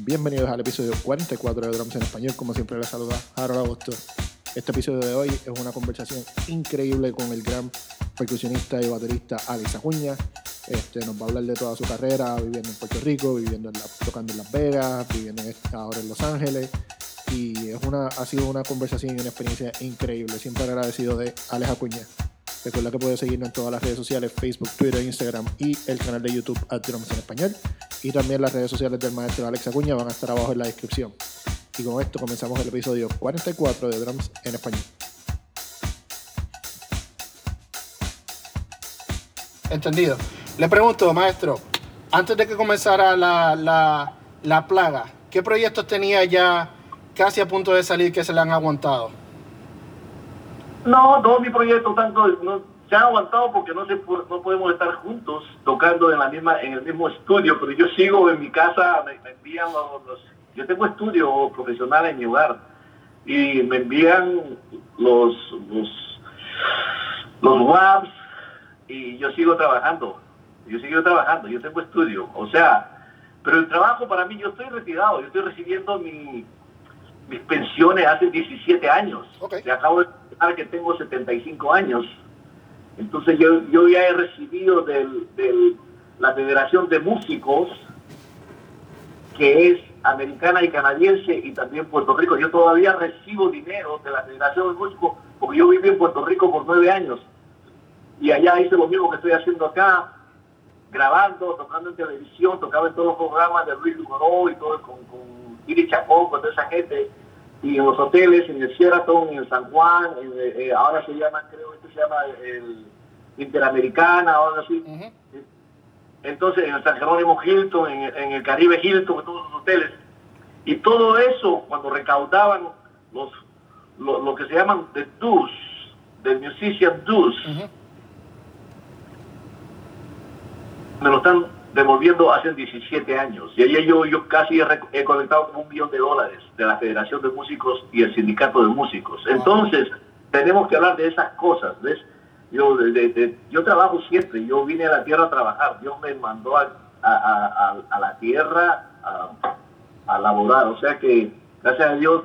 Bienvenidos al episodio 44 de Drums en Español. Como siempre, les saluda Harold Agosto. Este episodio de hoy es una conversación increíble con el gran percusionista y baterista Alex Acuña. Este, nos va a hablar de toda su carrera, viviendo en Puerto Rico, viviendo tocando en Las Vegas, viviendo ahora en Los Ángeles. Y es una, ha sido una conversación y una experiencia increíble. Siempre agradecido de Alex Acuña. Recuerda que puedes seguirnos en todas las redes sociales, Facebook, Twitter, Instagram y el canal de YouTube Drums en Español. Y también las redes sociales del maestro Alex Acuña van a estar abajo en la descripción. Y con esto comenzamos el episodio 44 de Drums en Español. Entendido. Le pregunto, maestro, antes de que comenzara la, la, la plaga, ¿qué proyectos tenía ya casi a punto de salir que se le han aguantado? No, no, mi proyecto tanto no, se ha aguantado porque no se no podemos estar juntos tocando en la misma en el mismo estudio, pero yo sigo en mi casa, me, envían los, yo tengo estudio profesional en mi hogar y me envían los los los y yo sigo trabajando, yo sigo trabajando, yo tengo estudio, o sea, pero el trabajo para mí yo estoy retirado, yo estoy recibiendo mi mis pensiones hace 17 años. Okay. acabo de decir que tengo 75 años. Entonces yo, yo ya he recibido de la Federación de Músicos, que es americana y canadiense, y también Puerto Rico. Yo todavía recibo dinero de la Federación de Músicos porque yo viví en Puerto Rico por nueve años. Y allá hice lo mismo que estoy haciendo acá, grabando, tocando en televisión, tocaba en todos los programas de Luis Lugo y todo con, con Iri Chapón, con toda esa gente, y en los hoteles, en el Sheraton, en el San Juan, eh, eh, ahora se llama, creo que se llama el Interamericana o algo así. Entonces, en el San Jerónimo Hilton, en, el Caribe Hilton, en todos los hoteles. Y todo eso, cuando recaudaban los, lo, que se llaman the dues, del musician dues, me lo están devolviendo hace 17 años. Y ahí yo, yo casi he, he conectado con un millón de dólares de la Federación de Músicos y el Sindicato de Músicos. Entonces, tenemos que hablar de esas cosas, ¿ves? Yo, de, yo trabajo siempre, yo vine a la tierra a trabajar, Dios me mandó a, a, a, la tierra a, laborar, o sea que gracias a Dios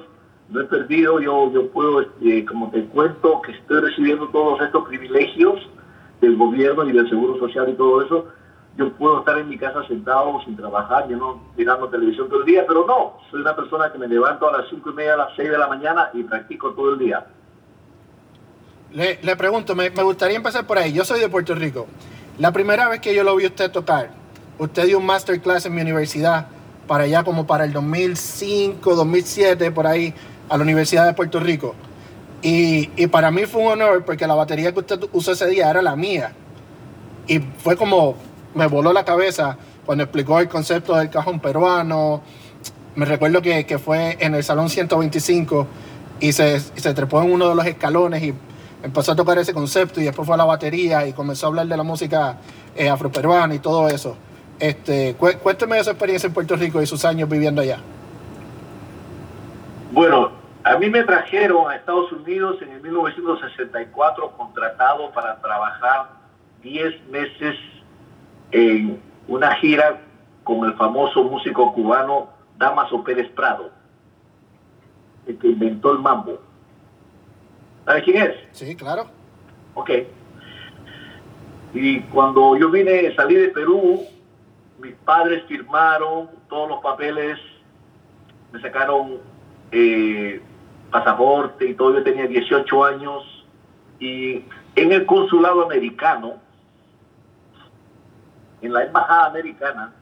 no he perdido, yo, yo puedo, este, como te cuento, que estoy recibiendo todos estos privilegios del gobierno y del Seguro Social y todo eso, yo puedo estar en mi casa sentado sin trabajar, yo no mirando televisión todo el día, pero no, soy una persona que me levanto a las cinco y media, a las 6 de la mañana y practico todo el día. Le, le pregunto, me, me, gustaría empezar por ahí. Yo soy de Puerto Rico. La primera vez que yo lo vi usted tocar, usted dio un masterclass en mi universidad, para allá como para el 2005, 2007, por ahí, a la Universidad de Puerto Rico. Y, y para mí fue un honor porque la batería que usted usó ese día era la mía. Y fue como, me voló la cabeza cuando explicó el concepto del cajón peruano. Me recuerdo que, que fue en el Salón 125 y se, se, trepó en uno de los escalones y empezó a tocar ese concepto y después fue a la batería y comenzó a hablar de la música eh, afroperuana y todo eso. Este, cuénteme de su experiencia en Puerto Rico y sus años viviendo allá. Bueno, a mí me trajeron a Estados Unidos en el 1964 contratado para trabajar 10 meses en una gira con el famoso músico cubano Damaso Pérez Prado, el que inventó el mambo. ¿Sabes quién es? Sí, claro. Ok. Y cuando yo vine, salí de Perú, mis padres firmaron todos los papeles, me sacaron eh, pasaporte y todo, yo tenía 18 años, y en el consulado americano, en la embajada americana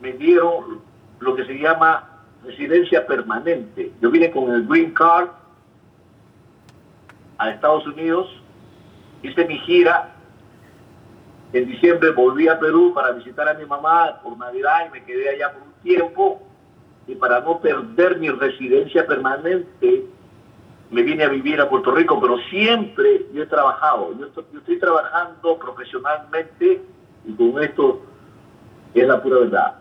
me dieron lo que se llama residencia permanente. Yo vine con el Green Card a Estados Unidos, hice mi gira, en diciembre volví a Perú para visitar a mi mamá por Navidad y me quedé allá por un tiempo. Y para no perder mi residencia permanente me vine a vivir a Puerto Rico, pero siempre yo he trabajado, yo estoy, yo estoy trabajando profesionalmente y con esto es la pura verdad.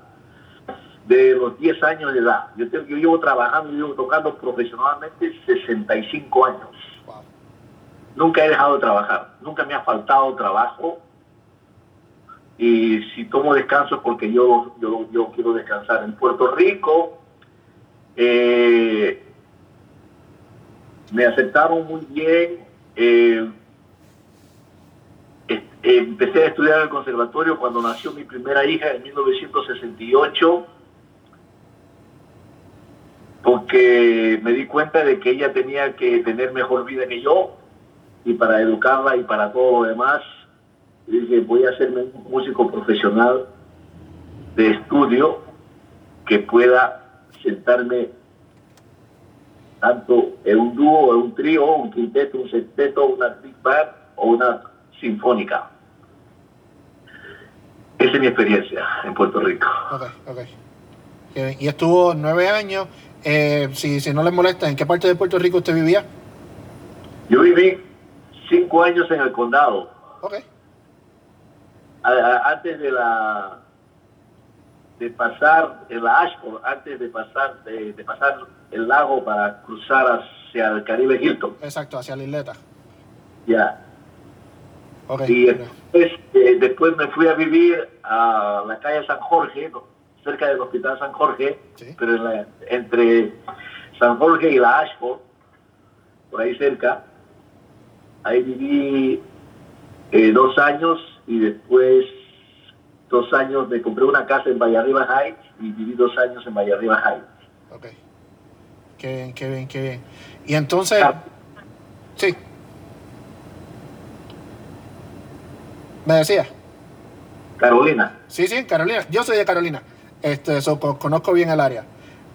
De los 10 años de edad, yo, yo llevo trabajando, yo llevo tocando profesionalmente 65 años. Nunca he dejado de trabajar, nunca me ha faltado trabajo. y si tomo descanso es porque yo, yo, yo quiero descansar. En Puerto Rico eh, me aceptaron muy bien. Eh, empecé a estudiar en el conservatorio cuando nació mi primera hija en 1968 porque me di cuenta de que ella tenía que tener mejor vida que yo y para educarla y para todo lo demás dije voy a hacerme un músico profesional de estudio que pueda sentarme tanto en un dúo, en un trío, un quinteto, un sexteto, una big band o una sinfónica. Esa es mi experiencia en Puerto Rico. Ok, ok. Y estuvo nueve años. Eh, si, si no les molesta, ¿en qué parte de Puerto Rico usted vivía? Yo viví cinco años en el condado. Ok. antes de la de pasar en la Ashford, antes de pasar de, de, pasar el lago para cruzar hacia el Caribe Hilton. Exacto, hacia la isleta. Ya. Y después, eh, después, me fui a vivir a la calle San Jorge, cerca del Hospital San Jorge, pero entre San Jorge y la Ashford, por ahí cerca. Ahí viví eh, dos años y después dos años me compré una casa en Vallarriba Heights y viví dos años en Vallarriba Heights. Ok. Qué bien, qué bien, qué bien. Y entonces... Sí. ¿Me decía? Carolina. Sí, sí, Carolina. Yo soy de Carolina. Este, so, conozco bien el área.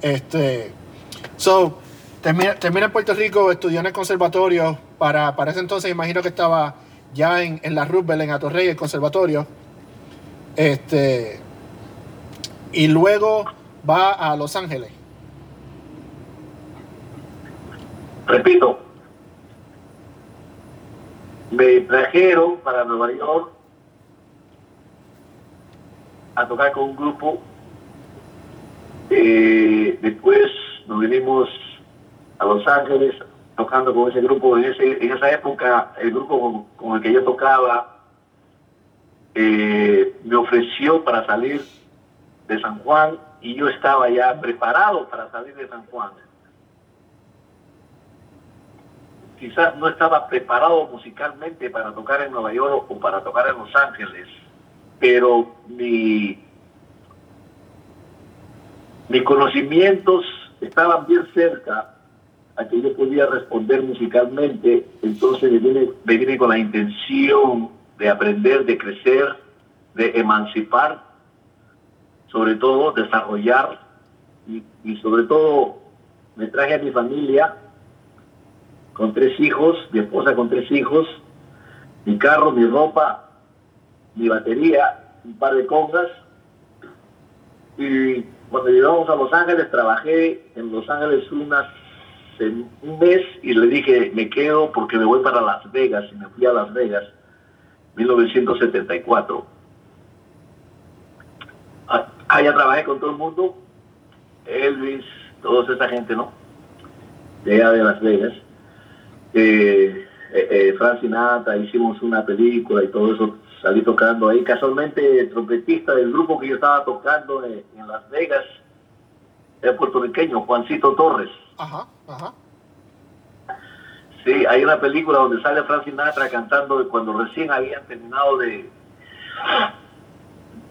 Este, so, termina, termina en Puerto Rico, estudió en el conservatorio. Para, para ese entonces imagino que estaba ya en, en la Roosevelt, en Atorrey, el conservatorio. Este, y luego va a Los Ángeles. Repito, me trajeron para Nueva York a tocar con un grupo. Eh, después nos vinimos a Los Ángeles tocando con ese grupo. En, ese, en esa época, el grupo con, el que yo tocaba eh, me ofreció para salir de San Juan y yo estaba ya preparado para salir de San Juan. Quizás no estaba preparado musicalmente para tocar en Nueva York o para tocar en Los Ángeles pero mi, mis conocimientos estaban bien cerca a que yo podía responder musicalmente, entonces me vine, con la intención de aprender, de crecer, de emancipar, sobre todo desarrollar y, y sobre todo me traje a mi familia con tres hijos, mi esposa con tres hijos, mi carro, mi ropa, mi batería, un par de congas. Y cuando llegamos a Los Ángeles, trabajé en Los Ángeles unas, un mes y le dije, me quedo porque me voy para Las Vegas. Y me fui a Las Vegas, 1974. Ah, allá trabajé con todo el mundo, Elvis, toda esa gente, ¿no? De allá de Las Vegas. Eh, eh, eh hicimos una película y todo eso salí tocando ahí. Casualmente, el trompetista del grupo que yo estaba tocando en, Las Vegas, el puertorriqueño, Juancito Torres. Ajá, ajá. Sí, hay una película donde sale Frank Sinatra cantando cuando recién habían terminado de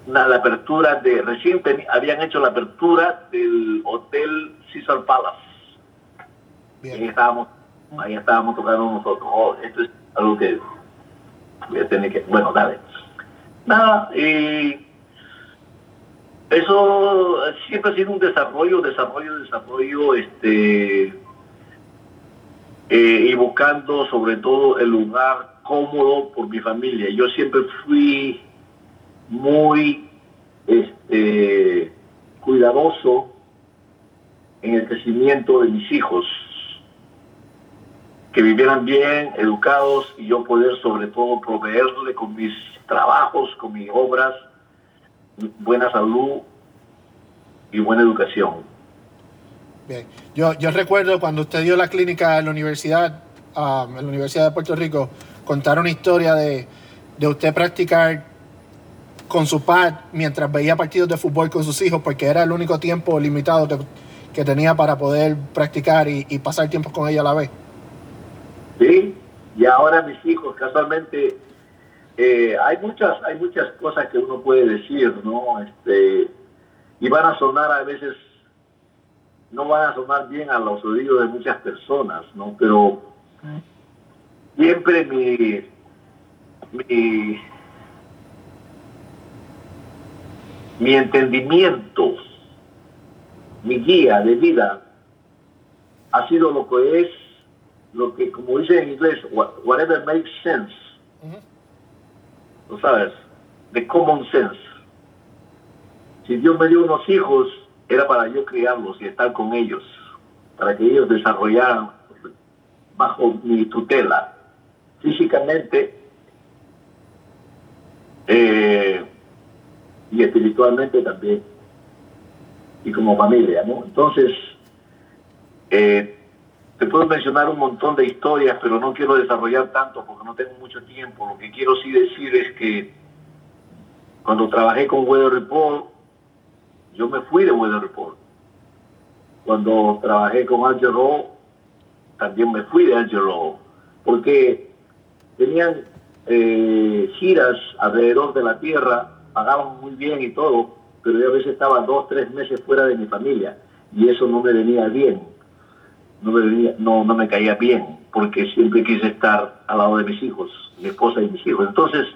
la, apertura de recién habían hecho la apertura del hotel Caesar Palace. Bien. Ahí estábamos, ahí estábamos tocando nosotros. Oh, esto es algo que voy a tener que, bueno, dale. Nada, y eso siempre ha sido un desarrollo, desarrollo, desarrollo, este, eh, y buscando sobre todo el lugar cómodo por mi familia. Yo siempre fui muy este, cuidadoso en el crecimiento de mis hijos que vivieran bien, educados y yo poder sobre todo proveerle con mis trabajos, con mis obras, buena salud y buena educación. Bien, yo, yo recuerdo cuando usted dio la clínica en la universidad, um, en la Universidad de Puerto Rico, contar una historia de, de usted practicar con su pad mientras veía partidos de fútbol con sus hijos porque era el único tiempo limitado que, tenía para poder practicar y, y pasar tiempo con ella a la vez. Sí, y ahora mis hijos, casualmente, eh, hay muchas hay muchas cosas que uno puede decir, ¿no? Este, y van a sonar a veces, no van a sonar bien a los oídos de muchas personas, ¿no? Pero siempre mi, mi, mi entendimiento, mi guía de vida ha sido lo que es, lo que, como dice en inglés, whatever makes sense. ¿Tú sabes? De common sense. Si Dios me dio unos hijos, era para yo criarlos y estar con ellos, para que ellos desarrollaran bajo mi tutela, físicamente eh, y espiritualmente también, y como familia, ¿no? Entonces, eh, puedo mencionar un montón de historias, pero no quiero desarrollar tanto porque no tengo mucho tiempo. Lo que quiero sí decir es que cuando trabajé con Weather Report, yo me fui de Weather Report. Cuando trabajé con Angel Rowe, también me fui de Angel Rowe, porque tenían eh, giras alrededor de la tierra, pagaban muy bien y todo, pero yo a veces estaba dos, tres meses fuera de mi familia y eso no me venía bien, no me, no, no me caía bien, porque siempre quise estar al lado de mis hijos, mi esposa y mis hijos. Entonces,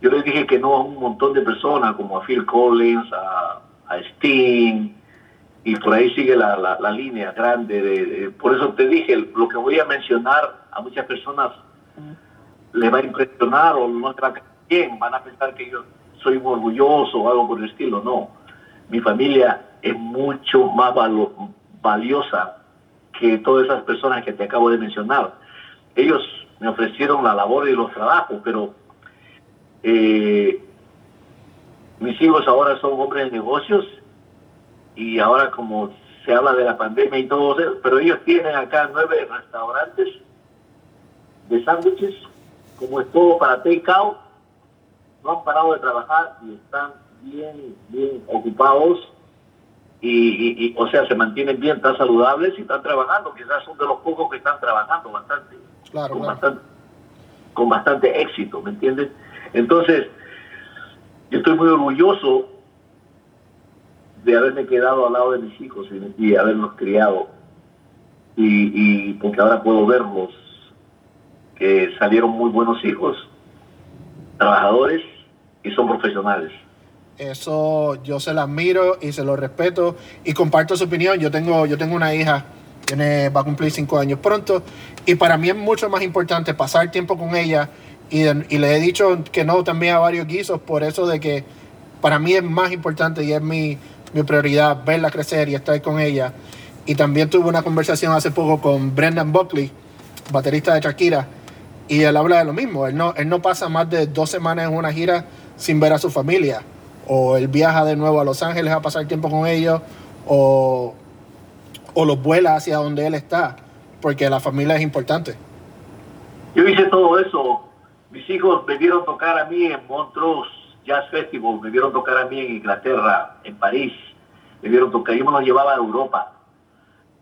yo les dije que no a un montón de personas, como a Phil Collins, a, a Sting, y por ahí sigue la, la, línea grande. De, por eso te dije, lo que voy a mencionar a muchas personas le va a impresionar o no está bien, van a pensar que yo soy muy orgulloso o algo por el estilo. No, mi familia es mucho más valiosa que todas esas personas que te acabo de mencionar. Ellos me ofrecieron la labor y los trabajos, pero eh, mis hijos ahora son hombres de negocios y ahora como se habla de la pandemia y todo eso, pero ellos tienen acá nueve restaurantes de sándwiches, como es todo para take out, no han parado de trabajar y están bien, bien ocupados y, y, y, o sea, se mantienen bien, están saludables y están trabajando, quizás son de los pocos que están trabajando bastante, Claro, con, claro. bastante con bastante éxito, ¿me entiendes? Entonces, yo estoy muy orgulloso de haberme quedado al lado de mis hijos y, y haberlos criado. Y, y, porque ahora puedo verlos, que salieron muy buenos hijos, trabajadores y son profesionales. Eso yo se lo admiro y se lo respeto y comparto su opinión. Yo tengo, yo tengo una hija, tiene, va a cumplir cinco años pronto y para mí es mucho más importante pasar tiempo con ella y, y le he dicho que no también a varios guisos por eso de que para mí es más importante y es mi, mi prioridad verla crecer y estar con ella. Y también tuve una conversación hace poco con Brendan Buckley, baterista de Shakira, y él habla de lo mismo. Él no, él no pasa más de dos semanas en una gira sin ver a su familia. O él viaja de nuevo a Los Ángeles a pasar tiempo con ellos, o, o los vuela hacia donde él está, porque la familia es importante. Yo hice todo eso. Mis hijos me vieron tocar a mí en Montreux Jazz Festival, me vieron tocar a mí en Inglaterra, en París, me vieron tocar, yo me los llevaba a Europa.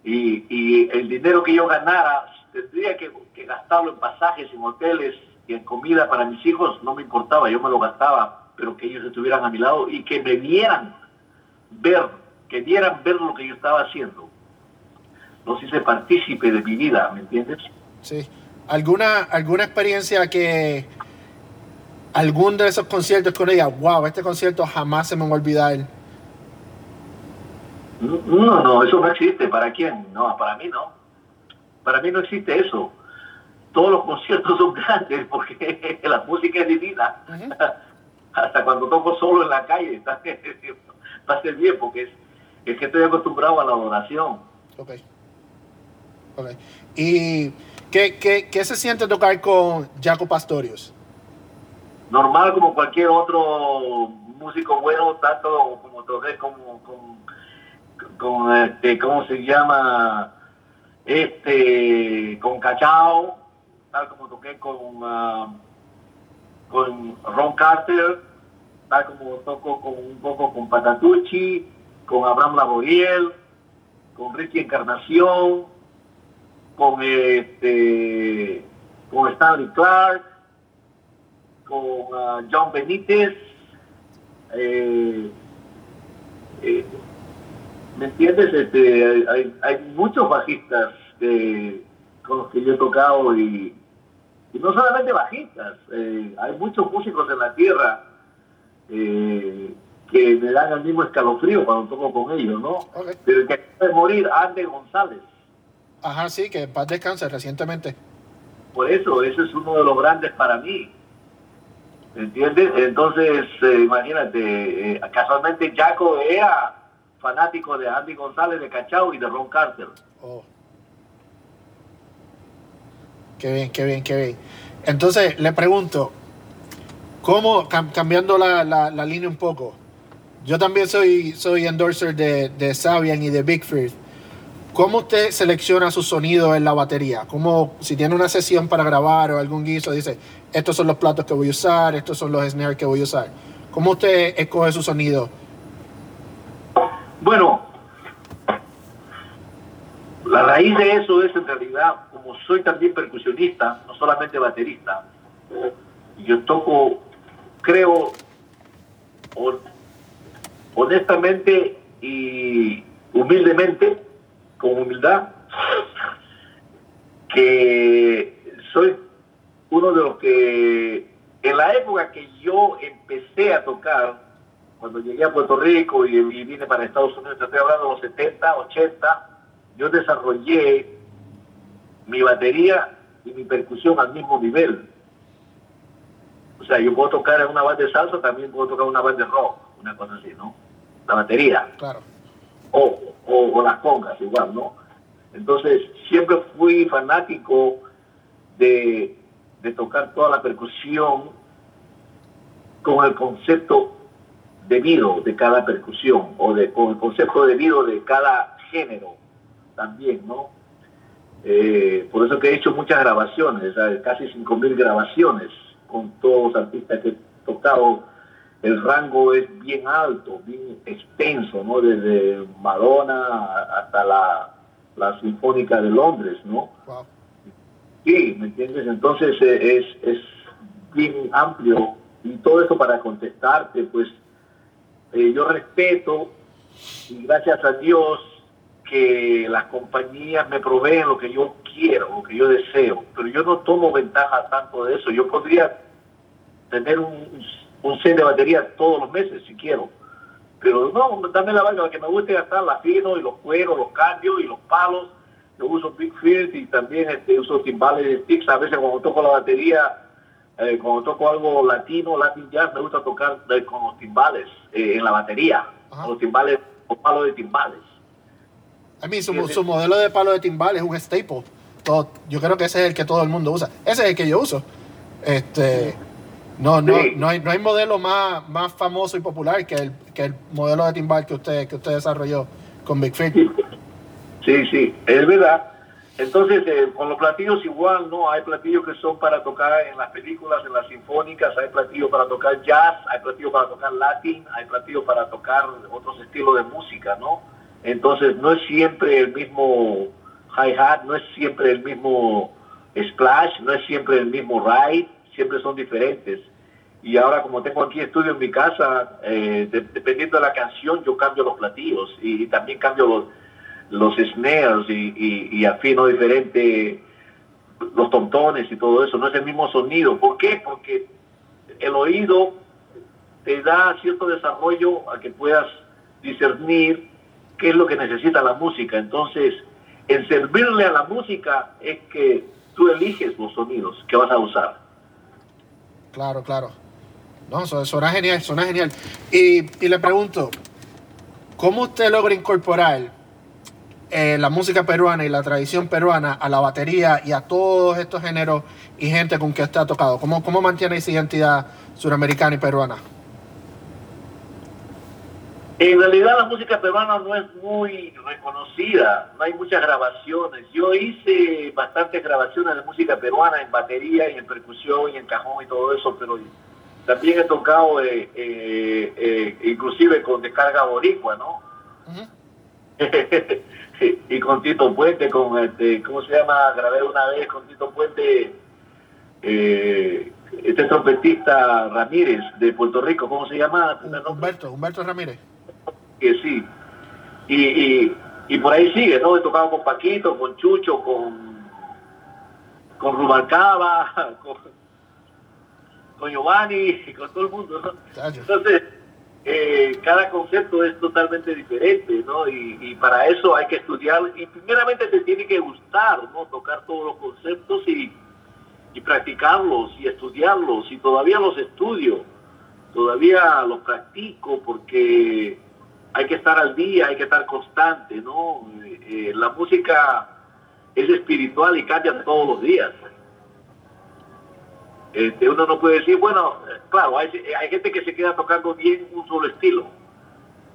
Y, y el dinero que yo ganara, tendría que, que, gastarlo en pasajes, en hoteles y en comida para mis hijos, no me importaba, yo me lo gastaba, pero que ellos estuvieran a mi lado y que me vieran ver, que vieran ver lo que yo estaba haciendo. Los hice partícipe de mi vida, ¿me entiendes? Sí. ¿Alguna, alguna experiencia que algún de esos conciertos con ella, wow, este concierto jamás se me va a olvidar? No, no, eso no existe. ¿Para quién? No, para mí no. Para mí no existe eso. Todos los conciertos son grandes porque la música es divina. Uh -huh. Hasta cuando toco solo en la calle, está, va a ser bien porque es, es, que estoy acostumbrado a la adoración. Ok. Ok. ¿Y qué, qué, qué se siente tocar con Jaco Pastorius? Normal como cualquier otro músico bueno, tanto como toqué como con, con este, ¿cómo se llama? Este, con Cachao, tal como toqué con, uh, con Ron Carter, tal como toco con, un poco con Patatucci, con Abraham Laboriel, con Ricky Encarnación, con este con Stanley Clark, con ah, John Benítez, eh, eh, ¿me entiendes? Este, hay, hay muchos bajistas con los que yo he tocado y, no solamente bajistas, eh, hay muchos músicos en la tierra que me dan el mismo escalofrío cuando toco con ellos, ¿no? Pero el que acaba de morir, Andy González. Ajá, sí, que paz descanse recientemente. Por eso, ese es uno de los grandes para mí. ¿Entiendes? Entonces, eh, imagínate, eh, casualmente Jaco era fanático de Andy González de Cachao y de Ron Carter. Oh. Qué bien, qué bien, qué bien. Entonces, le pregunto, ¿cómo, cambiando la, la, línea un poco, yo también soy, soy endorser de, de Sabian y de Big ¿Cómo usted selecciona su sonido en la batería? ¿Cómo, si tiene una sesión para grabar o algún guiso, dice, estos son los platos que voy a usar, estos son los snares que voy a usar? ¿Cómo usted escoge su sonido? Bueno, la raíz de eso es en realidad, como soy también percusionista, no solamente baterista, yo toco, creo, honestamente y humildemente, con humildad que soy uno de los que en la época que yo empecé a tocar, cuando llegué a Puerto Rico y, vine para Estados Unidos, estoy hablando de los 70, 80, yo desarrollé mi batería y mi percusión al mismo nivel. O sea, yo puedo tocar en una banda de salsa, también puedo tocar en una banda de rock, una cosa así, ¿no? La batería. Claro o, las congas igual, ¿no? Entonces, siempre fui fanático de, tocar toda la percusión con el concepto debido de cada percusión o de, con el concepto debido de cada género también, ¿no? Eh, por eso que he hecho muchas grabaciones, casi 5.000 grabaciones con todos los artistas que he tocado el rango es bien alto, bien extenso, ¿no? Desde Madonna hasta la, la Sinfónica de Londres, ¿no? Sí, ¿me entiendes? Entonces eh, es, es bien amplio y todo eso para contestarte, pues eh, yo respeto y gracias a Dios que las compañías me proveen lo que yo quiero, lo que yo deseo, pero yo no tomo ventaja tanto de eso. Yo podría tener un un set de batería todos los meses si quiero. Pero no, dame la vaina que me guste gastar la fino y los cueros, los cambios y los palos. Yo uso Big Field y también este, uso timbales de sticks. A veces cuando toco la batería, eh, cuando toco algo latino, Latin Jazz, me gusta tocar eh, con los timbales eh, en la batería. Con los timbales, con palos de timbales. A mí su, su modelo de palo de timbales es un staple. Todo, yo creo que ese es el que todo el mundo usa. Ese es el que yo uso. Este, no, no, no, hay, no hay modelo más, más famoso y popular que el, que el modelo de timbal que usted, que usted desarrolló con Big Fit. Sí, sí, es verdad. Entonces, eh, con los platillos igual, ¿no? Hay platillos que son para tocar en las películas, en las sinfónicas, hay platillos para tocar jazz, hay platillos para tocar latín, hay platillos para tocar otros estilos de música, ¿no? Entonces, no es siempre el mismo hi-hat, no es siempre el mismo splash, no es siempre el mismo ride, siempre son diferentes. Y ahora como tengo aquí estudio en mi casa, eh, dependiendo de la canción yo cambio los platillos y, también cambio los, los snares y, y, afino diferente los tontones y todo eso. No es el mismo sonido. ¿Por qué? Porque el oído te da cierto desarrollo a que puedas discernir qué es lo que necesita la música. Entonces, en servirle a la música es que tú eliges los sonidos que vas a usar. Claro, claro. No, suena genial, suena genial. Y, le pregunto, ¿cómo usted logra incorporar eh, la música peruana y la tradición peruana a la batería y a todos estos géneros y gente con que usted ha tocado? ¿Cómo, cómo mantiene esa identidad suramericana y peruana? En realidad la música peruana no es muy reconocida, no hay muchas grabaciones. Yo hice bastantes grabaciones de música peruana en batería y en percusión y en cajón y todo eso, pero también he tocado eh, eh, eh, inclusive con descarga boricua, ¿no? y con Tito Puente, con este, ¿cómo se llama? Grabé una vez con Tito Puente, este trompetista Ramírez de Puerto Rico, ¿cómo se llama? Humberto, Humberto Ramírez. Que sí. Y, y, por ahí sigue, ¿no? He tocado con Paquito, con Chucho, con, con Rubalcaba, con, con Giovanni, con todo el mundo, Entonces, eh, cada concepto es totalmente diferente, ¿no? Y, para eso hay que estudiar, y primeramente te tiene que gustar, ¿no? Tocar todos los conceptos y, y practicarlos y estudiarlos, y todavía los estudio, todavía los practico porque hay que estar al día, hay que estar constante, ¿no? Eh, la música es espiritual y cambia todos los días. Este, uno no puede decir, bueno, claro, hay, gente que se queda tocando bien un solo estilo.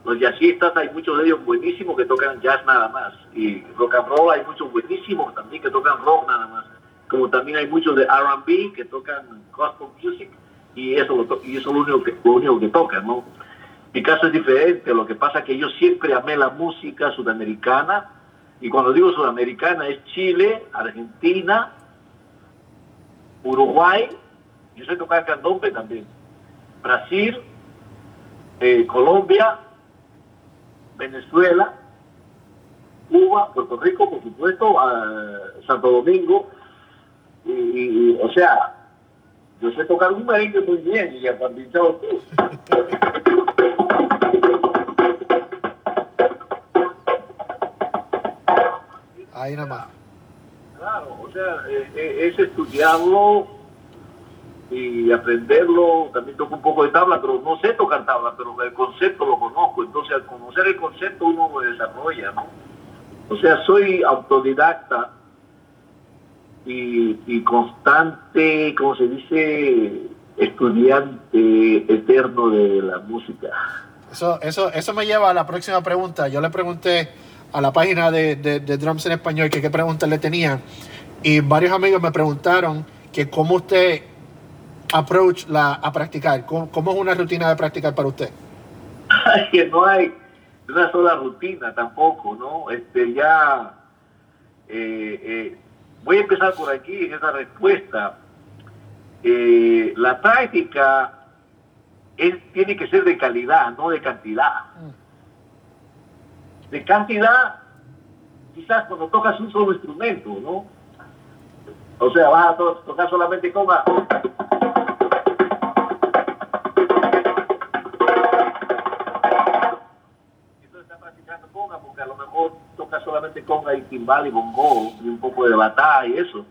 Los jazzistas hay muchos de ellos buenísimos que tocan jazz nada más. Y rock and roll hay muchos buenísimos también que tocan rock nada más. Como también hay muchos de R&B que tocan gospel music y eso, lo y eso es lo único, que, lo único que tocan, ¿no? Mi caso es diferente. Lo que pasa es que yo siempre amé la música sudamericana. Y cuando digo sudamericana es Chile, Argentina, Uruguay yo sé tocar candombe también. Brasil, eh, Colombia, Venezuela, Cuba, Puerto Rico, por supuesto, Santo Domingo. Y, o sea, yo sé tocar un merengue muy bien y ya tú. Ahí nada más. Claro, o sea, eh, eh, es estudiarlo y aprenderlo, también toco un poco de tabla, pero no sé tocar tabla, pero el concepto lo conozco, entonces al conocer el concepto uno lo desarrolla, ¿no? O sea, soy autodidacta y, constante, como se dice, estudiante eterno de la música. Eso, eso, eso me lleva a la próxima pregunta. Yo le pregunté a la página de, de, de Drums en Español que qué preguntas le tenía y varios amigos me preguntaron que cómo usted approach la, a practicar? ¿Cómo, es una rutina de practicar para usted? que no hay una sola rutina tampoco, ¿no? Este, ya eh, eh, voy a empezar por aquí en esa respuesta. Eh, la práctica es, tiene que ser de calidad, no de cantidad. Mm. De cantidad, quizás cuando tocas un solo instrumento, ¿no? O sea, vas a tocar solamente con porque a lo mejor toca solamente conga y timbal y bongo y un poco de batalla y eso.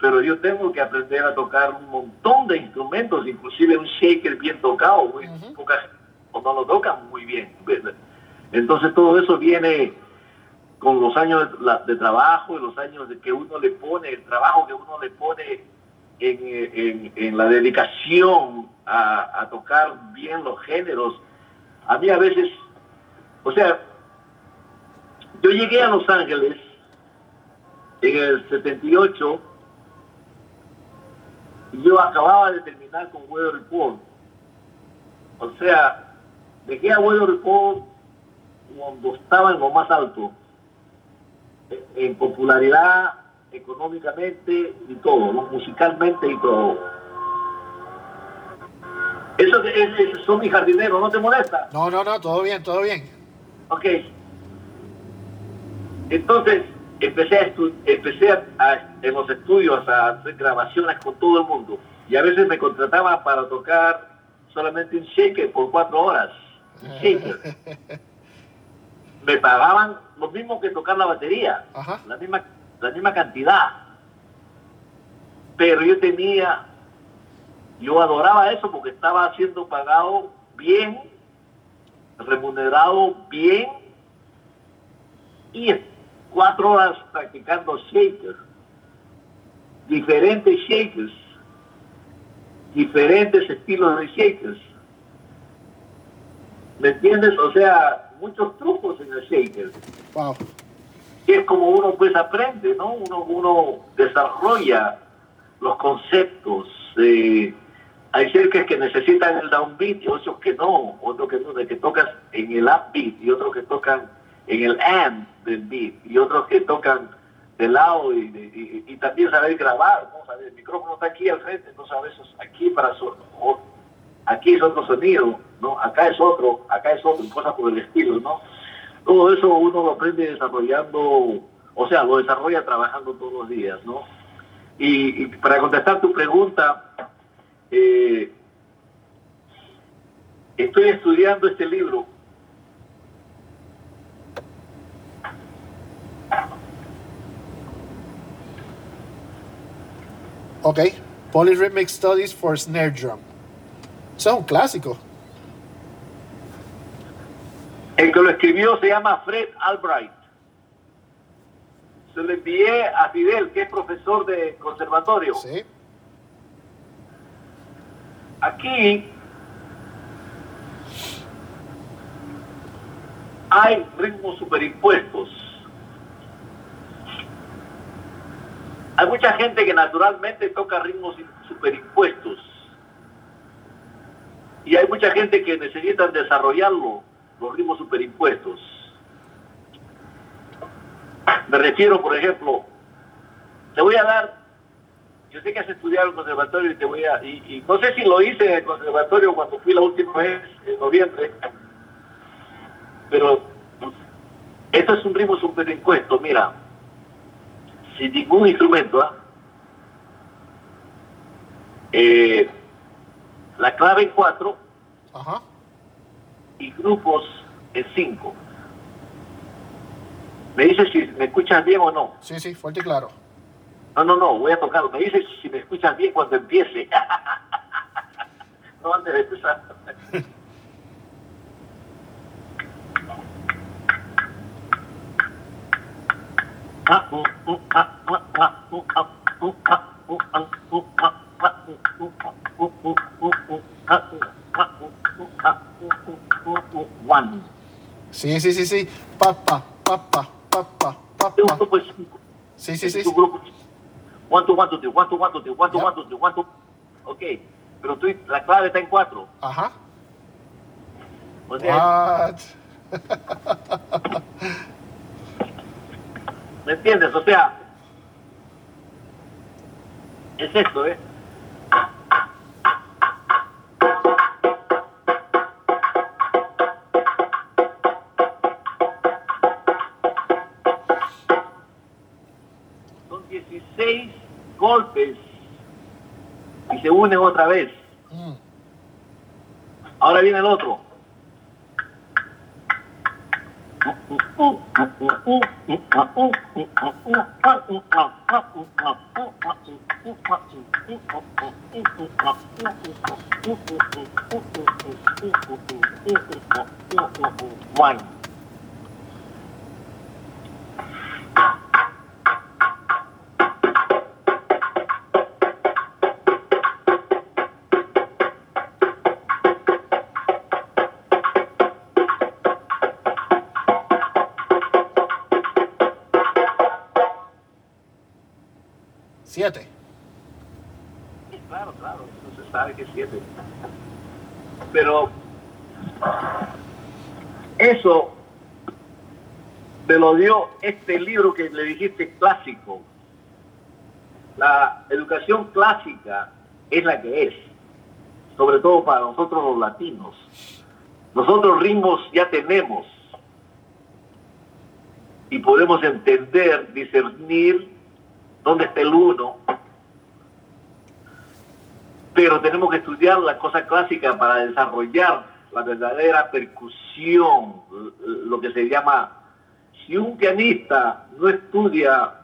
Pero yo tengo que aprender a tocar un montón de instrumentos, inclusive un shaker bien tocado, muy o no lo tocan muy bien. Entonces todo eso viene con los años de, trabajo y los años de que uno le pone, el trabajo que uno le pone en, la dedicación a, a, tocar bien los géneros. A mí a veces, o sea, yo llegué a Los Ángeles en el 78 y yo acababa de terminar con Weather Report. O sea, dejé a Weather Report cuando estaba en lo más alto, en popularidad, económicamente y todo, musicalmente y todo. Eso, son mis jardineros, ¿no te molesta? No, no, no, todo bien, todo bien. Ok, entonces empecé, a empecé a, en los estudios a hacer grabaciones con todo el mundo y a veces me contrataban para tocar solamente un shaker por cuatro horas. Shaker. me pagaban lo mismo que tocar la batería, la misma la misma cantidad. Pero yo tenía, yo adoraba eso porque estaba siendo pagado bien, remunerado bien y cuatro horas practicando shakers, diferentes shakers, diferentes estilos de shakers. ¿Me entiendes? O sea, muchos trucos en el shaker. Wow. Y es como uno pues aprende, ¿no? Uno, uno desarrolla los conceptos, eh, hay cercas que necesitan el downbeat y otros que no, otros que no, de que tocas en el upbeat y otros que tocan en el and del beat y otros que tocan de lado y, y, también saber grabar, ¿no? el micrófono está aquí al frente, no sabes aquí para su, aquí es otro sonido, Acá es otro, acá es otro, cosas por el estilo, ¿no? Todo eso uno lo aprende desarrollando, o sea, lo desarrolla trabajando todos los días, ¿no? Y, para contestar tu pregunta, eh, estoy estudiando este libro. Ok, Polyrhythmic Studies for Snare Drum. Eso es un clásico. El que lo escribió se llama Fred Albright. Se lo envié a Fidel, que es profesor de conservatorio. Sí. Aquí hay ritmos superimpuestos. Hay mucha gente que naturalmente toca ritmos superimpuestos. Y hay mucha gente que necesita desarrollarlo, los ritmos superimpuestos. Me refiero, por ejemplo, te voy a dar, yo sé que has estudiado el conservatorio y te voy a, y, no sé si lo hice en el conservatorio cuando fui la última vez, en noviembre, pero esto es un ritmo superimpuesto, mira, sin ningún instrumento, ¿ah? ¿eh? la clave en cuatro y grupos en cinco. ¿Me dices si me escuchas bien o no? Sí, sí, fuerte y claro. No, no, no, voy a tocarlo. Me dices si me escuchas bien cuando empiece. no antes de empezar. One. Sí, sí, sí, sí. Papa, papa, papa, papa. Sí, sí, sí. One, two, one, two, three, one, two, one, two, three, one, two, one, two, three, one, two. Ok, pero tú, la clave está en cuatro. Ajá. O sea, What? ¿Me entiendes? O sea, es esto, ¿eh? Golpes y se unen otra vez. Ahora viene el otro. One. Este libro que le dijiste clásico. La educación clásica es la que es, sobre todo para nosotros los latinos. Nosotros ritmos ya tenemos y podemos entender, discernir dónde está el uno, pero tenemos que estudiar la cosa clásica para desarrollar la verdadera percusión, lo que se llama, si un pianista no estudia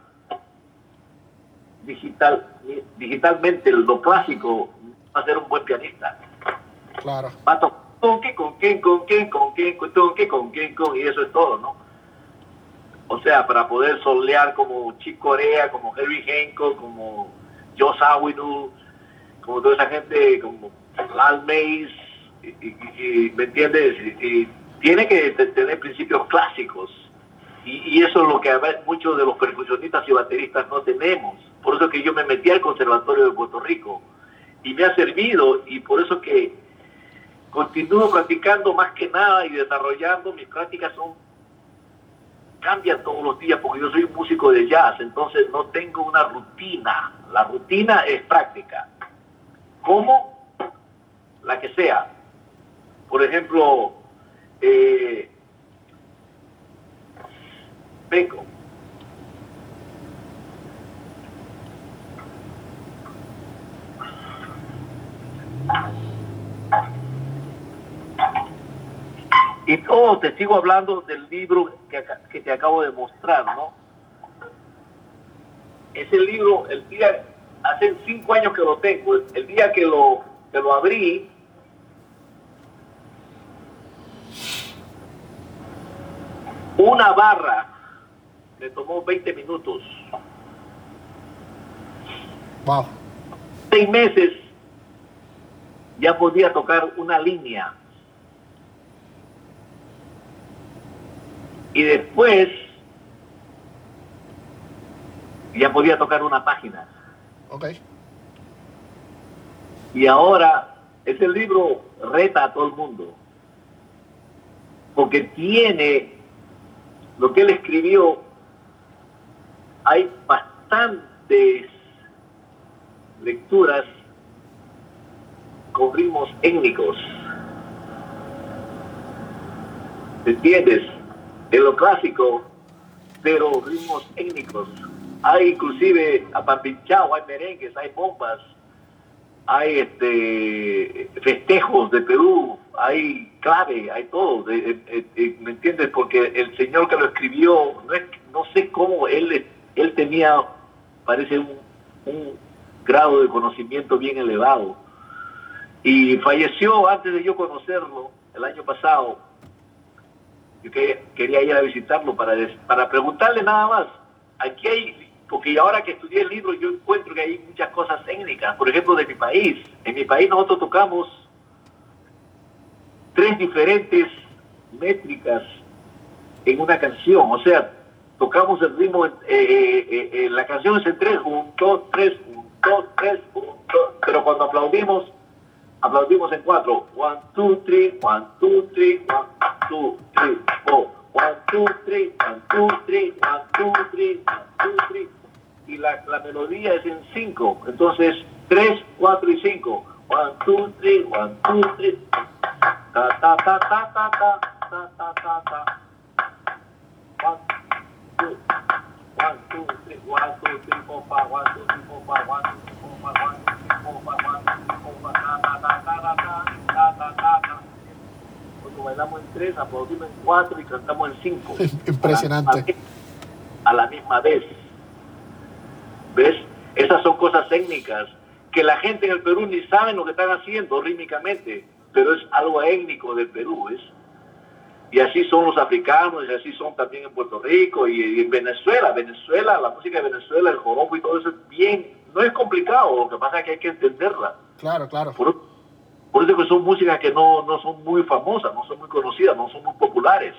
digital, digitalmente lo clásico, va a ser un buen pianista. Claro. Va a tocar con qué, con quién, con quién, con quién, con qué, con quién, con y eso es todo, ¿no? O sea, para poder solear como Chick Corea, como Harry Hancock, como Joe Sawinu, como toda esa gente, como Lal Mays, y, ¿me entiendes? Y, tiene que tener principios clásicos. Y, eso es lo que muchos de los percusionistas y bateristas no tenemos. Por eso que yo me metí al Conservatorio de Puerto Rico. y me ha servido y por eso que continúo practicando más que nada y desarrollando mis prácticas son cambian todos los días porque yo soy un músico de jazz, entonces no tengo una rutina. La rutina es práctica. ¿Cómo? La que sea. Por ejemplo, eh, Y todo, te sigo hablando del libro que, que te acabo de mostrar, ¿no? Ese libro, el día, hace cinco años que lo tengo, el día que lo, que lo abrí, una barra me tomó 20 minutos. Wow. Seis meses ya podía tocar una línea. Y después ya podía tocar una página. Ok. Y ahora ese libro reta a todo el mundo. Porque tiene lo que él escribió. Hay bastantes lecturas con ritmos étnicos. ¿Entiendes? En lo clásico, pero ritmos étnicos. Hay inclusive apapinchao, hay merengues, hay bombas, hay este festejos de Perú, hay clave, hay todo. ¿Me entiendes? Porque el señor que lo escribió, no, es, no sé cómo él, él tenía, parece un, grado de conocimiento bien elevado. Y falleció antes de yo conocerlo, el año pasado. Yo que- quería ir a visitarlo para, des- para preguntarle nada más. Aquí hay, porque ahora que estudié el libro, yo encuentro que hay muchas cosas técnicas. Por ejemplo, de mi país. En mi país nosotros tocamos tres diferentes métricas en una canción. O sea, tocamos el ritmo, eh, eh, eh, eh, la canción es en tres, un, dos, tres, un, dos, tres, un, dos, pero cuando aplaudimos, aplaudimos en cuatro. One, two, three, one, two, three, one, two, three, four. One, two, three, one, two, three, one, two, three, one, two, three. Y la, la melodía es en cinco. Entonces, tres, cuatro y cinco. One, two, three, one, two, three. Ta, ta, ta, ta, ta, ta, ta, ta, ta, one, two, three, one, two, three, four, five, one, two, three, four, five, one, two, three, four, five, one, two, three, four, five, one, two, three, four, five, ta, ta, ta, ta, ta, ta, ta, ta, ta. Cuando bailamos en tres, aplaudimos en cuatro y cantamos en cinco. Impresionante. A la misma vez. ¿Ves? Esas son cosas técnicas que la gente en el Perú ni sabe lo que están haciendo rítmicamente, pero es algo étnico del Perú, ¿ves? Y así son los africanos, y así son también en Puerto Rico y, y en Venezuela. Venezuela, la música de Venezuela, el joropo y todo eso es bien, no es complicado, lo que pasa es que hay que entenderla. Claro, claro. Por, por eso que son músicas que no, no son muy famosas, no son muy conocidas, no son muy populares.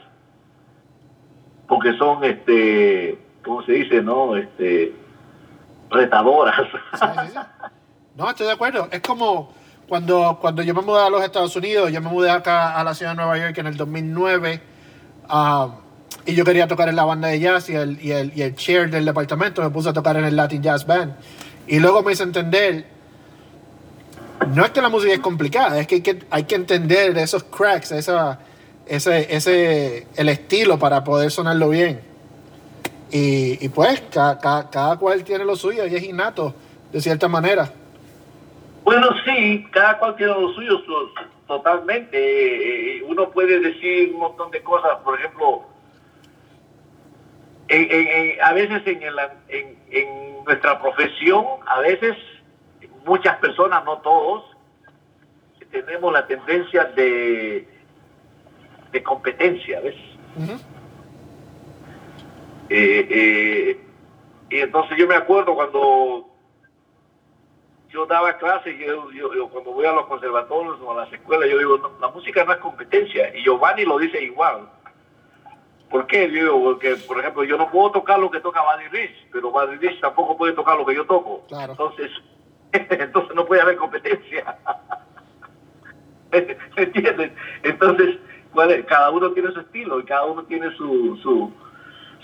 Porque son, este, ¿cómo se dice, no? Este, retadoras. Sí, sí, sí. No, estoy de acuerdo. Es como cuando, cuando yo me mudé a los Estados Unidos, yo me mudé acá a la ciudad de Nueva York en el 2009 ah, y yo quería tocar en la banda de jazz y el, y, el, y el chair del departamento me puso a tocar en el Latin Jazz Band. Y luego me hizo entender, no es que la música es complicada, es que hay que, hay que entender esos cracks, esa, ese, ese, el estilo para poder sonarlo bien. Y, y pues ca- ca- cada cual tiene lo suyo y es innato de cierta manera. Bueno, sí, cada cual tiene lo suyo su- totalmente. Eh, eh, uno puede decir un montón de cosas, por ejemplo, en- en- en- a veces en, el- en- en nuestra profesión, a veces muchas personas, no todos, tenemos la tendencia de, de competencia, ¿ves? Eh, eh, y entonces yo me acuerdo cuando yo daba clases, yo, yo- yo cuando voy a los conservatorios o a las escuelas, yo digo, "No, la música no es competencia. Y Giovanni lo dice igual. ¿Por qué? Yo digo, porque, por ejemplo, yo no puedo tocar lo que toca Buddy Rich, pero Buddy Rich tampoco puede tocar lo que yo toco. Claro. Entonces, entonces no puede haber competencia. ¿Entiendes? Entonces, cada uno tiene su estilo y cada uno tiene su, su,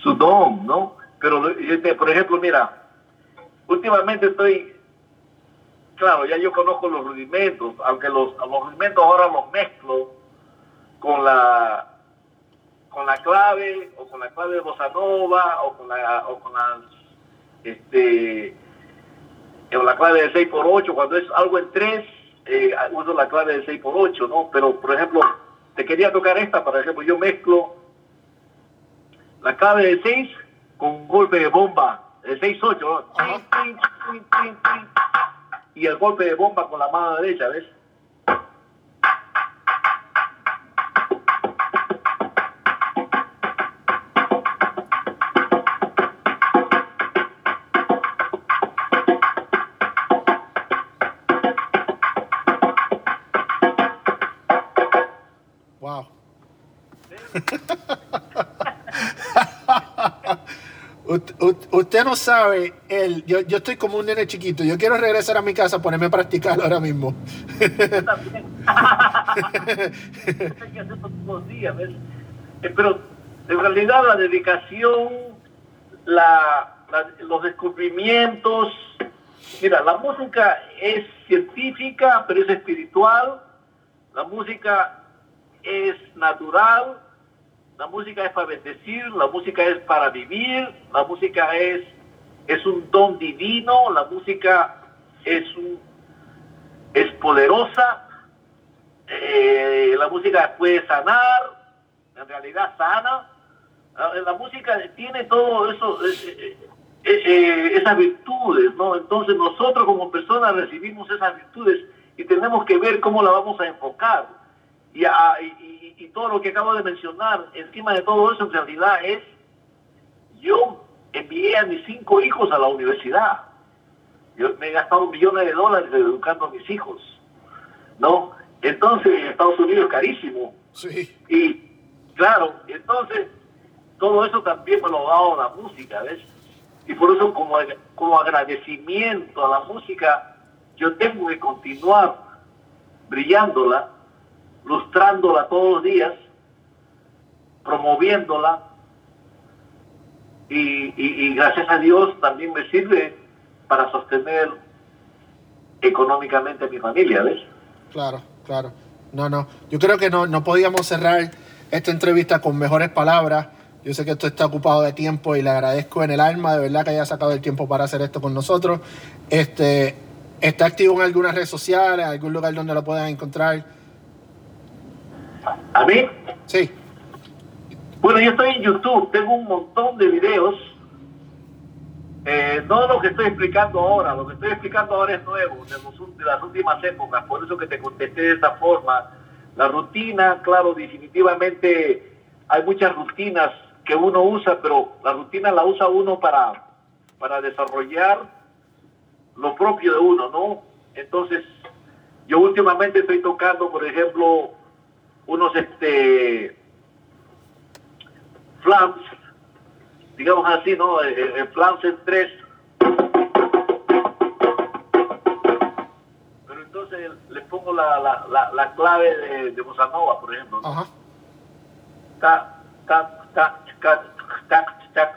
su don, ¿no? Pero, este, por ejemplo, mira, últimamente estoy, claro, ya yo conozco los rudimentos, aunque los, los rudimentos ahora los mezclo con la con la clave o con la clave de bossa nova o con la o con las este o la clave de 6 por 8 cuando es algo en 3 eh, uso la clave de 6 por 8 no pero por ejemplo te quería tocar esta por ejemplo yo mezclo la clave de 6 con un golpe de bomba de 6 8 y el golpe de bomba con la mano derecha ves usted no sabe, él, yo, yo estoy como un nene chiquito, yo quiero regresar a mi casa, ponerme a practicar ahora mismo. Pero en realidad la dedicación, la, los descubrimientos, mira, la música es científica, pero es espiritual, la música es natural, la música es para bendecir, la música es para vivir, la música es, es un don divino, la música es, es poderosa, eh, la música puede sanar, en realidad sana, la, música tiene todo eso, eh, eh, esas virtudes, ¿no? Entonces nosotros como personas recibimos esas virtudes y tenemos que ver cómo la vamos a enfocar. Y, y todo lo que acabo de mencionar, encima de todo eso, en realidad es, yo envié a mis cinco hijos a la universidad. Yo me he gastado millones de dólares educando a mis hijos, ¿no? Entonces, en Estados Unidos es carísimo. Sí. Y, claro, entonces, todo eso también me lo ha dado la música, ¿ves? Y por eso, como, como agradecimiento a la música, yo tengo que continuar brillándola lustrándola todos los días, promoviéndola y, gracias a Dios también me sirve para sostener económicamente a mi familia, ¿ves? Claro, claro. No, no. Yo creo que no, no podíamos cerrar esta entrevista con mejores palabras. Yo sé que esto está ocupado de tiempo y le agradezco en el alma de verdad que haya sacado el tiempo para hacer esto con nosotros. Este, ¿Está activo en algunas redes sociales, algún lugar donde lo puedan encontrar? ¿A mí? Sí. Bueno, yo estoy en YouTube, tengo un montón de videos. Eh, no lo que estoy explicando ahora, lo que estoy explicando ahora es nuevo, de, las últimas épocas, por eso que te contesté de esta forma. La rutina, claro, definitivamente hay muchas rutinas que uno usa, pero la rutina la usa uno para, para desarrollar lo propio de uno, ¿no? Entonces, yo últimamente estoy tocando, por ejemplo, unos este flams, digamos así, ¿no? El, eh, eh, flams en tres. Pero entonces le pongo la, la, la, clave de, de Bossa Nova, por ejemplo. Ajá. Ta, ta, ta, ta, ta, ta,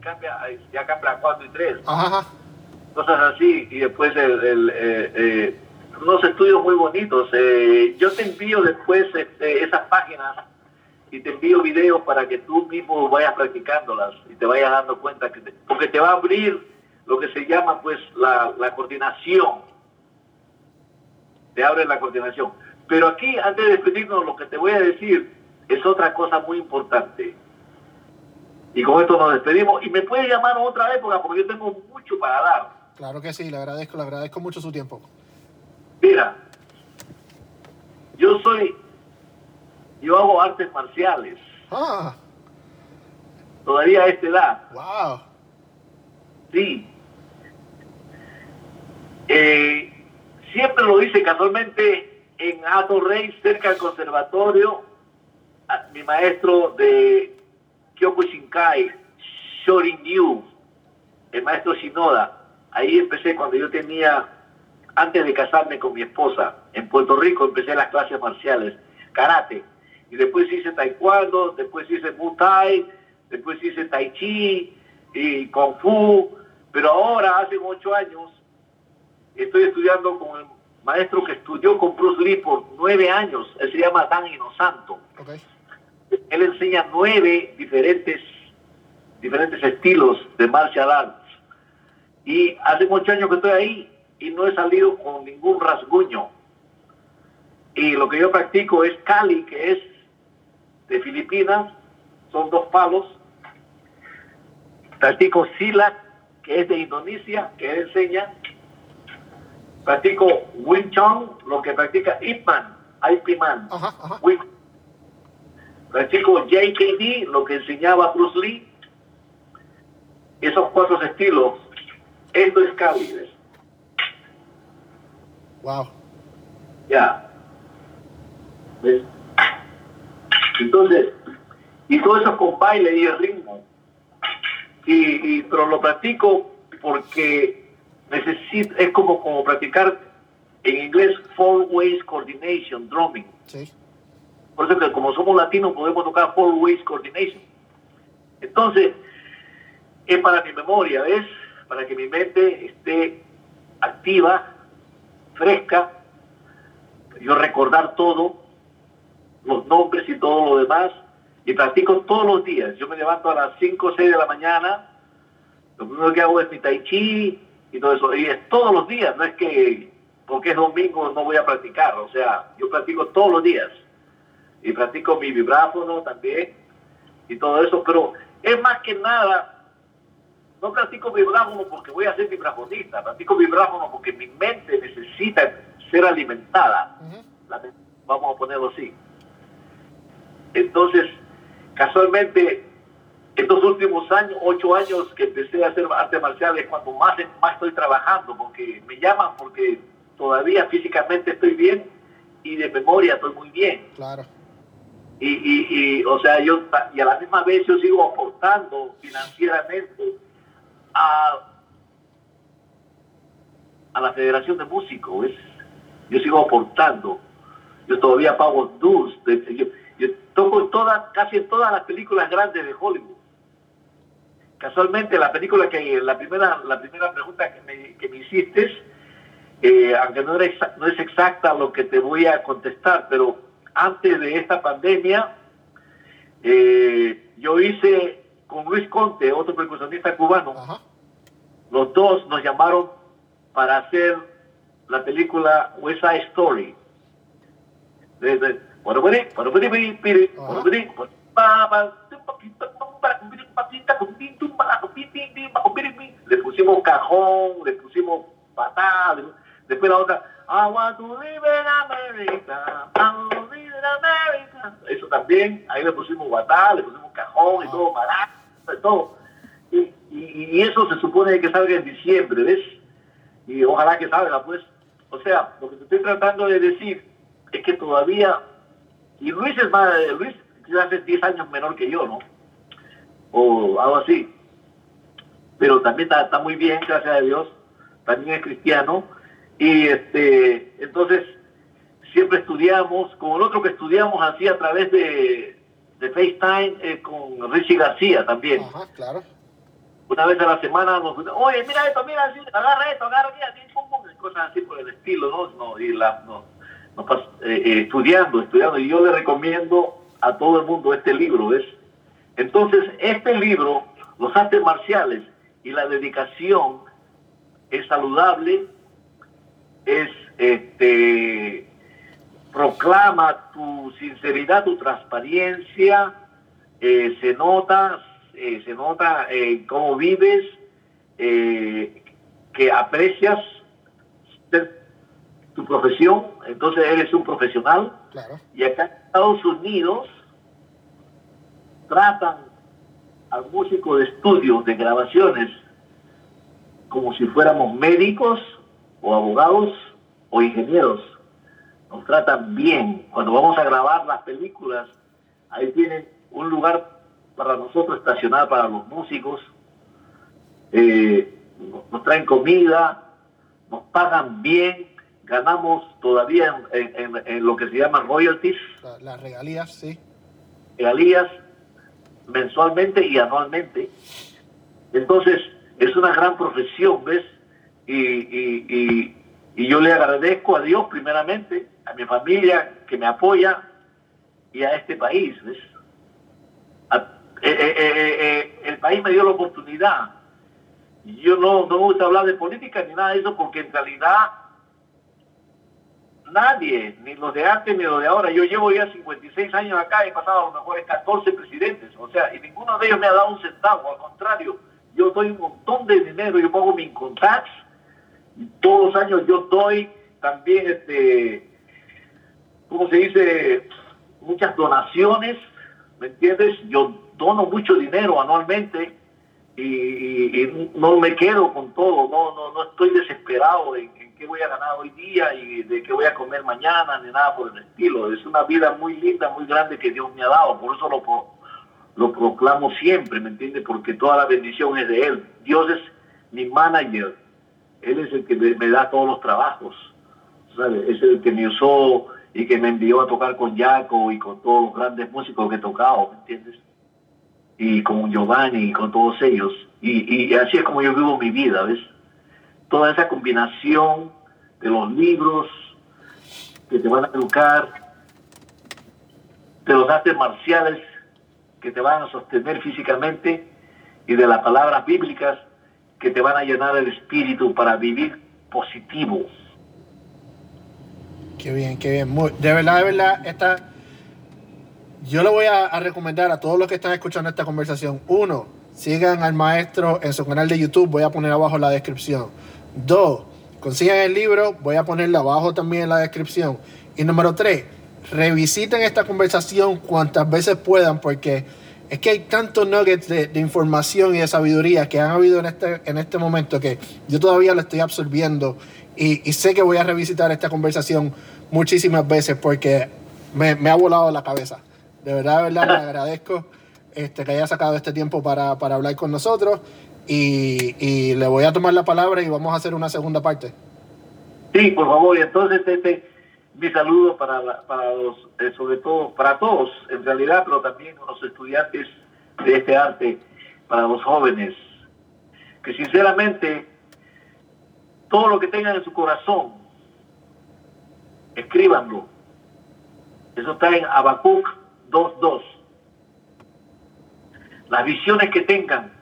Cambia, ya cambia a 4 y 3. Ajá cosas así, y después el, eh, eh, unos estudios muy bonitos. Eh, yo te envío después este, esas páginas y te envío videos para que tú mismo vayas practicándolas y te vayas dando cuenta que porque te va a abrir lo que se llama pues la, coordinación. Te abre la coordinación. Pero aquí, antes de despedirnos, lo que te voy a decir es otra cosa muy importante. Y con esto nos despedimos. Y me puedes llamar otra época porque yo tengo mucho para dar. Claro que sí, le agradezco, le agradezco mucho su tiempo. Mira, yo soy, yo hago artes marciales. Ah. Todavía a esta edad. Wow. Sí. Eh, siempre lo dice casualmente en Hato Rey, cerca del conservatorio, mi maestro de Kyokushinkai, Shorin Ryu, el maestro Shinoda. Ahí empecé cuando yo tenía, antes de casarme con mi esposa, en Puerto Rico empecé las clases marciales, karate. Y después hice taekwondo, después hice muay thai, después hice tai chi y kung fu. Pero ahora, hace ocho años, estoy estudiando con el maestro que estudió con Bruce Lee por nueve años. Él se llama Dan Inosanto. Okay. Él enseña nueve diferentes, diferentes estilos de martial arts. Y hace muchos años que estoy ahí y no he salido con ningún rasguño. Y lo que yo practico es Kali, que es de Filipinas, son dos palos. Practico Sila, que es de Indonesia, que él enseña. Practico Wing Chun, lo que practica Ip Man, IP Man. Ajá, ajá. Wing Practico JKD, lo que enseñaba Bruce Lee. Esos cuatro estilos. Esto es Kali. ¿ves? Wow. Ya. ¿Ves? Entonces, y todo eso con baile y el ritmo. Y, y- pero lo practico porque necesito, es como, como practicar en inglés four ways coordination, drumming. Sí. Por eso que como somos latinos podemos tocar four ways coordination. Entonces, es para mi memoria, ¿ves? Para que mi mente esté activa, fresca, yo recordar todo, los nombres y todo lo demás, y practico todos los días. Yo me levanto a las 5 o 6 de la mañana, lo primero que hago es mi tai chi y todo eso, y es todos los días, no es que porque es domingo no voy a practicar, o sea, yo practico todos los días y practico mi vibráfono también y todo eso, pero es más que nada, no practico vibráfono porque voy a ser vibrafonista, practico vibráfono porque mi mente necesita ser alimentada. La- vamos a ponerlo así. Entonces, casualmente, estos últimos años, ocho años que empecé a hacer artes marciales, cuando más, más estoy trabajando, porque me llaman porque todavía físicamente estoy bien y de memoria estoy muy bien. Claro. Y, y, y, o sea, yo, y a la misma vez yo sigo aportando financieramente a, a la Federación de Músicos. ¿ves? Yo sigo aportando. Yo todavía pago de- yo, yo toco todas, casi todas las películas grandes de Hollywood. Casualmente, la película que, la primera, la primera pregunta que me, que me hiciste, eh, aunque no, era no es exacta lo que te voy a contestar, pero antes de esta pandemia, eh, yo hice con Luis Conte, otro percusionista cubano. Los dos nos llamaron para hacer la película West Side Story. Le pusimos cajón, le pusimos patada, después la otra, I want to live in America, I want to live in America. Eso también, ahí le pusimos batá, le pusimos cajón y todo, maraca, y todo. Y, y- eso se supone que salga en diciembre, ¿ves? Y ojalá que salga, pues. O sea, lo que te estoy tratando de decir es que todavía, y Luis es más, Luis quizás es 10 años menor que yo, ¿no? O algo así. Pero también está, está muy bien, gracias a Dios. También es cristiano. Y este, entonces, siempre estudiamos, como el otro que estudiamos así a través de, de FaceTime eh, con Richie García también Ajá, claro. Una vez a la semana nos oye mira esto mira así, agarra esto agarra aquí así pum, pum", cosas así por el estilo no, no y la no, pas- eh, eh, estudiando estudiando y yo le recomiendo a todo el mundo este libro ves entonces este libro los artes marciales y la dedicación es saludable es este proclama tu sinceridad tu transparencia eh, se nota, eh, se nota eh, cómo vives, eh, que aprecias tu profesión, entonces eres un profesional. Claro. Y acá en Estados Unidos tratan al músico de estudio, de grabaciones, como si fuéramos médicos o abogados o ingenieros. Nos tratan bien. Cuando vamos a grabar las películas, ahí tienen un lugar para nosotros estacionar para los músicos. Eh, nos traen comida, nos pagan bien, ganamos todavía en, lo que se llama royalties. Las regalías, sí. Regalías mensualmente y anualmente. Entonces, es una gran profesión, ¿ves? Y, yo le agradezco a Dios primeramente, a mi familia que me apoya y a este país, ¿ves? Eh, eh, el país me dio la oportunidad. Yo no, no me gusta hablar de política ni nada de eso porque en realidad nadie, ni los de antes ni los de ahora. Yo llevo ya 56 años acá, he pasado a lo mejor 14 presidentes, o sea, y ninguno de ellos me ha dado un centavo, al contrario, yo doy un montón de dinero, yo pago mi income tax, todos los años yo doy también, este, ¿cómo se dice? Muchas donaciones, ¿me entiendes? Yo dono mucho dinero anualmente y, no me quedo con todo, no, no, no estoy desesperado en, qué voy a ganar hoy día y de qué voy a comer mañana, ni nada por el estilo. Es una vida muy linda, muy grande que Dios me ha dado, por eso lo, lo proclamo siempre, ¿me entiendes? Porque toda la bendición es de Él. Dios es mi manager, Él es el que me, da todos los trabajos, ¿sabes? Es el que me usó y que me envió a tocar con Jaco y con todos los grandes músicos que he tocado, ¿me entiendes? Y con Giovanni y con todos ellos. Y, y así es como yo vivo mi vida, ¿ves? toda esa combinación de los libros que te van a educar, de los artes marciales que te van a sostener físicamente y de las palabras bíblicas que te van a llenar el espíritu para vivir positivo. Qué bien, qué bien. de verdad, de verdad, esta, yo le voy a, recomendar a todos los que están escuchando esta conversación. Uno, sigan al maestro en su canal de YouTube, voy a poner abajo la descripción. Dos, consigan el libro, voy a ponerlo abajo también en la descripción. Y número tres, revisiten esta conversación cuantas veces puedan porque es que hay tantos nuggets de, información y de sabiduría que han habido en este, en este momento que yo todavía lo estoy absorbiendo y, sé que voy a revisitar esta conversación muchísimas veces porque me, ha volado la cabeza. De verdad, de verdad, le agradezco este, que haya sacado este tiempo para, para hablar con nosotros y, le voy a tomar la palabra y vamos a hacer una segunda parte. Sí, por favor, y entonces este, mi saludo para, para los, eh, sobre todo para todos en realidad, pero también los estudiantes de este arte, para los jóvenes, que sinceramente todo lo que tengan en su corazón, escríbanlo. Eso está en Habacuc 2.2. Las visiones que tengan,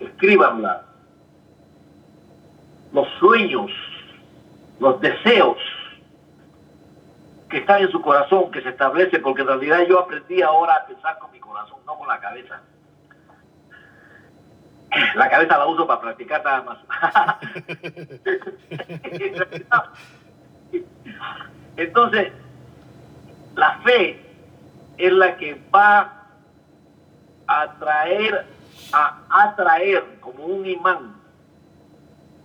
escríbanla. Los sueños, los deseos que están en su corazón, que se establece, porque en realidad yo aprendí ahora a pensar con mi corazón, no con la cabeza. La cabeza la uso para practicar nada más. Entonces, la fe es la que va a atraer a atraer como un imán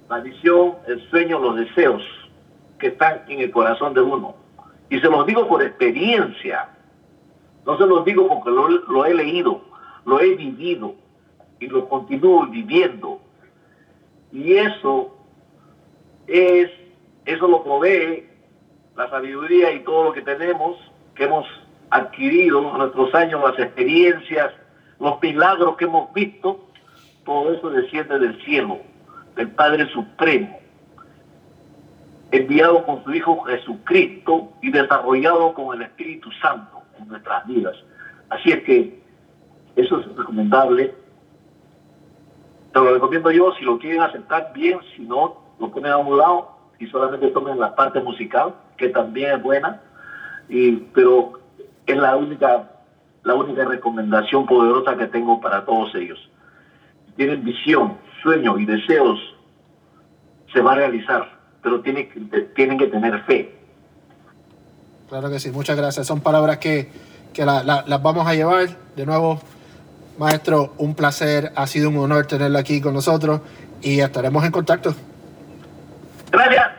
la visión, el sueño, los deseos que están en el corazón de uno. Y se los digo por experiencia, no se los digo porque lo, he leído, lo he vivido y lo continúo viviendo. Y eso es, eso lo provee la sabiduría y todo lo que tenemos, que hemos adquirido nuestros años, las experiencias, los milagros que hemos visto, todo eso desciende del cielo, del Padre Supremo, enviado con su Hijo Jesucristo y desarrollado con el Espíritu Santo en nuestras vidas. Así es que eso es recomendable. Te lo recomiendo yo, si lo quieren aceptar bien, si no, lo ponen a un lado y solamente tomen la parte musical, que también es buena, y, pero es la única la única recomendación poderosa que tengo para todos ellos. Tienen visión, sueños y deseos, se va a realizar, pero tienen, tienen que tener fe. Claro que sí, muchas gracias. Son palabras que, las vamos a llevar. De nuevo, maestro, un placer, ha sido un honor tenerlo aquí con nosotros y estaremos en contacto. Gracias.